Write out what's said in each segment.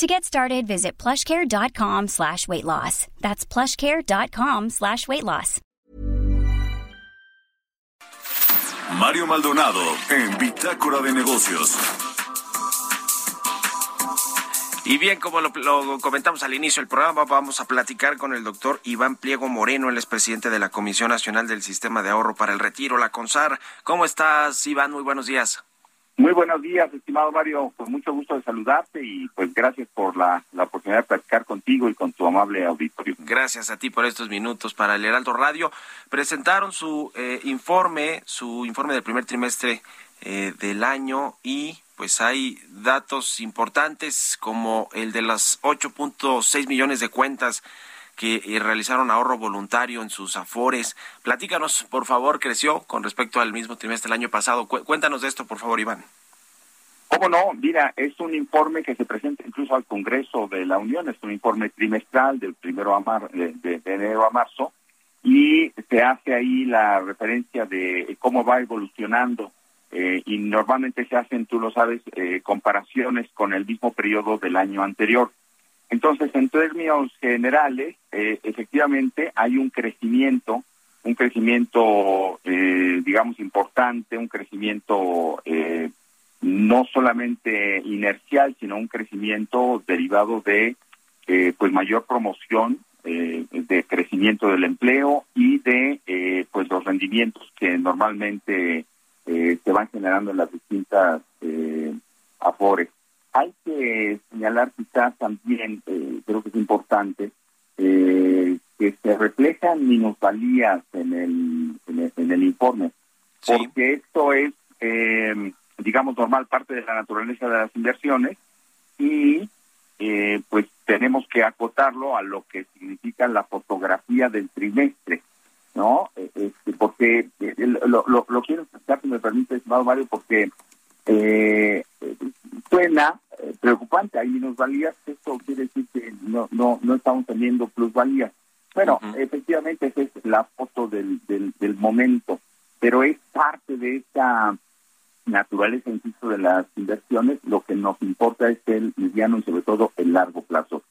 To get started, visit plushcare.com slash weight loss. That's plushcare.com slash weight loss. Mario Maldonado en Bitácora de Negocios. Y bien, como lo, lo, comentamos al inicio del programa, vamos a platicar con el doctor Iván Pliego Moreno, el expresidente de la Comisión Nacional del Sistema de Ahorro para el Retiro, la CONSAR. ¿Cómo estás, Iván? Muy buenos días. Muy buenos días, estimado Mario. Pues mucho gusto de saludarte y pues gracias por la, la oportunidad de platicar contigo y con tu amable auditorio. Gracias a ti por estos minutos para el Heraldo Radio. Presentaron su eh, informe, su informe del primer trimestre eh, del año y pues hay datos importantes como el de las 8.6 millones de cuentas que eh, realizaron ahorro voluntario en sus afores. Platícanos, por favor, creció con respecto al mismo trimestre del año pasado. Cuéntanos de esto, por favor, Iván. ¿Cómo no? Mira, es un informe que se presenta incluso al Congreso de la Unión, es un informe trimestral del primero a mar, de, enero a marzo, y se hace ahí la referencia de cómo va evolucionando eh, y normalmente se hacen, tú lo sabes, eh, comparaciones con el mismo periodo del año anterior. Entonces, en términos generales, eh, efectivamente hay un crecimiento, un crecimiento, eh, digamos, importante, un crecimiento eh, no solamente inercial, sino un crecimiento derivado de eh, pues mayor promoción, eh, de crecimiento del empleo y de eh, pues los rendimientos que normalmente eh, se van generando en las distintas eh, afores. Hay que señalar quizás también, eh, creo que es importante, eh, que se reflejan minusvalías en el, en el, en el informe, sí. porque esto es, eh, digamos, normal, parte de la naturaleza de las inversiones y eh, pues tenemos que acotarlo a lo que significa la fotografía del trimestre, ¿no? Este, porque eh, lo, lo, lo quiero explicar, si me permite, estimado Mario, porque eh, suena eh, preocupante, hay minusvalías, esto quiere decir que no no no estamos teniendo plusvalías. Bueno, uh -huh. efectivamente esa es la foto del, del, del momento, pero es parte de esta naturaleza, insisto, de las inversiones, lo que nos importa es el mediano y sobre todo el largo plazo.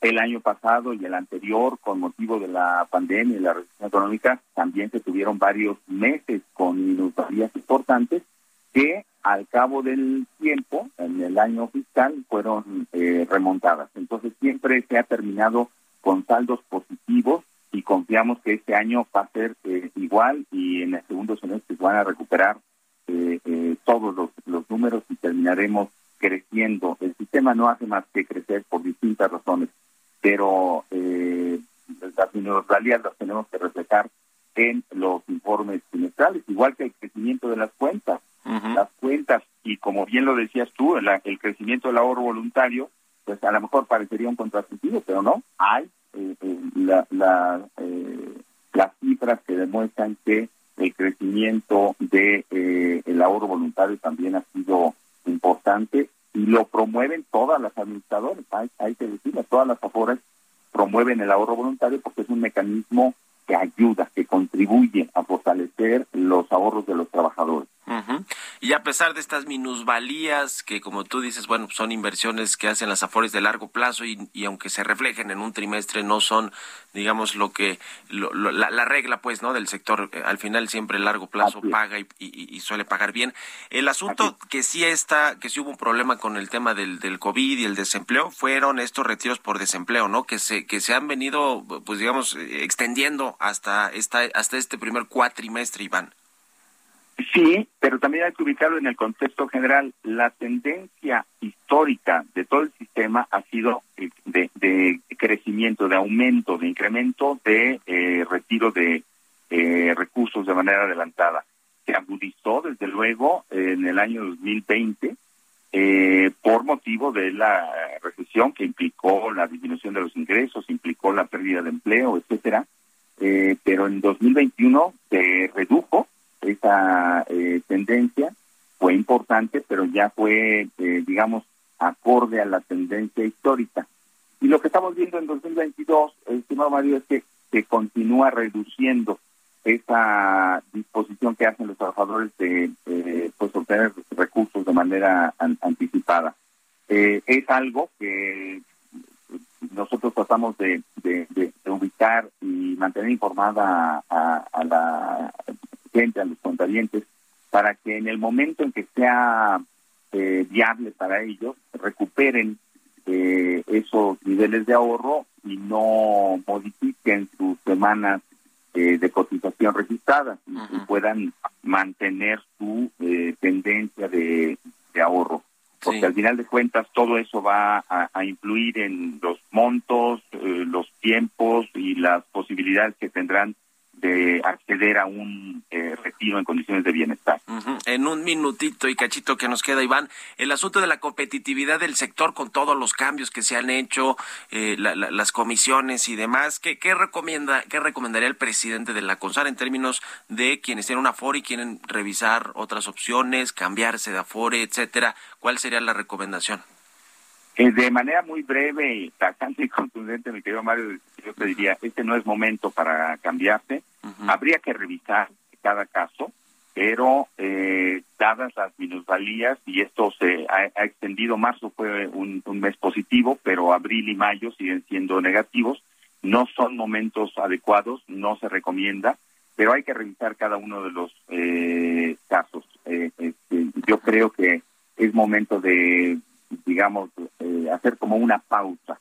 El año pasado y el anterior, con motivo de la pandemia y la recesión económica, también se tuvieron varios meses con minusvalías importantes que al cabo del tiempo, en el año fiscal, fueron eh, remontadas. Entonces siempre se ha terminado con saldos positivos y confiamos que este año va a ser eh, igual y en el segundo semestre van a recuperar eh, todos los, los números y terminaremos creciendo. El sistema no hace más que crecer por distintas razones, pero eh, las minusvalías las tenemos que reflejar en los informes trimestrales, igual que el crecimiento de las cuentas. Uh -huh. Las cuentas, y como bien lo decías tú, el, el, crecimiento del ahorro voluntario, pues a lo mejor parecería un contrasentido, pero no, hay eh, la, la, eh, las cifras que demuestran que el crecimiento de eh, el ahorro voluntario también ha sido importante y lo promueven todas las administradoras, hay, hay que decirlo, todas las aforas promueven el ahorro voluntario porque es un mecanismo que ayuda, que contribuye a fortalecer los ahorros de los trabajadores. Y a pesar de estas minusvalías, que como tú dices, bueno, son inversiones que hacen las afores de largo plazo y, y aunque se reflejen en un trimestre, no son, digamos, lo que, lo, lo, la, la, regla, pues, ¿no? Del sector, eh, al final siempre el largo plazo Así paga y, y, y, suele pagar bien. El asunto Así. que sí está, que sí hubo un problema con el tema del, del COVID y el desempleo, fueron estos retiros por desempleo, ¿no? Que se, que se han venido, pues, digamos, extendiendo hasta esta, hasta este primer cuatrimestre, Iván. Sí, pero también hay que ubicarlo en el contexto general. La tendencia histórica de todo el sistema ha sido de, de crecimiento, de aumento, de incremento de eh, retiro de eh, recursos de manera adelantada. Se agudizó, desde luego, en el año 2020 eh, por motivo de la recesión que implicó la disminución de los ingresos, implicó la pérdida de empleo, etcétera eh, pero en 2021 se redujo esa eh, tendencia, fue importante, pero ya fue, eh, digamos, acorde a la tendencia histórica. Y lo que estamos viendo en 2022, estimado Mario, es que se continúa reduciendo esa disposición que hacen los trabajadores de pues obtener recursos de manera anticipada. es algo que nosotros tratamos de, ubicar y mantener informada a, la gente, a los contadientes, para que en el momento en que sea eh, viable para ellos, recuperen eh, esos niveles de ahorro y no modifiquen sus semanas eh, de cotización registradas y, puedan mantener su tendencia de ahorro. Porque al final de cuentas todo eso va a, influir en los montos, eh, los tiempos y las posibilidades que tendrán de acceder a un eh, retiro en condiciones de bienestar. En un minutito y cachito que nos queda, Iván, el asunto de la competitividad del sector con todos los cambios que se han hecho, eh, las comisiones y demás, ¿qué, ¿qué, recomienda, ¿qué recomendaría el presidente de la CONSAR en términos de quienes tienen una Afore y quieren revisar otras opciones, cambiarse de Afore, etcétera? ¿Cuál sería la recomendación? Eh, de manera muy breve y bastante y contundente, mi querido Mario, yo te diría, este no es momento para cambiarse. Habría que revisar cada caso, pero eh, dadas las minusvalías, y esto se ha, extendido, marzo fue un, mes positivo, pero abril y mayo siguen siendo negativos, no son momentos adecuados, no se recomienda, pero hay que revisar cada uno de los eh, casos. Este, yo creo que es momento de digamos, eh, hacer como una pausa,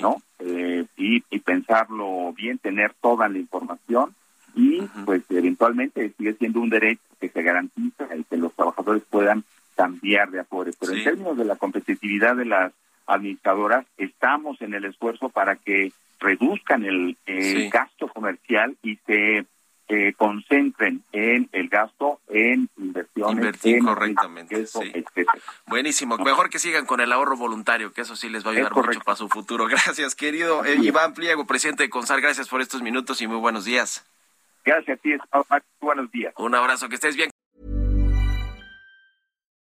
¿no? Eh, y, pensarlo bien, tener toda la información y pues eventualmente sigue siendo un derecho que se garantiza el que los trabajadores puedan cambiar de afores. Pero en términos de la competitividad de las administradoras, estamos en el esfuerzo para que reduzcan el, gasto comercial y se eh, concentren en el gasto en inversiones. Invertir correctamente. Buenísimo. Mejor que sigan con el ahorro voluntario, que eso sí les va a ayudar mucho para su futuro. Gracias, querido eh, Iván Pliego, presidente de CONSAR. Gracias por estos minutos y muy buenos días. Gracias a ti, buenos días. Un abrazo, que estés bien.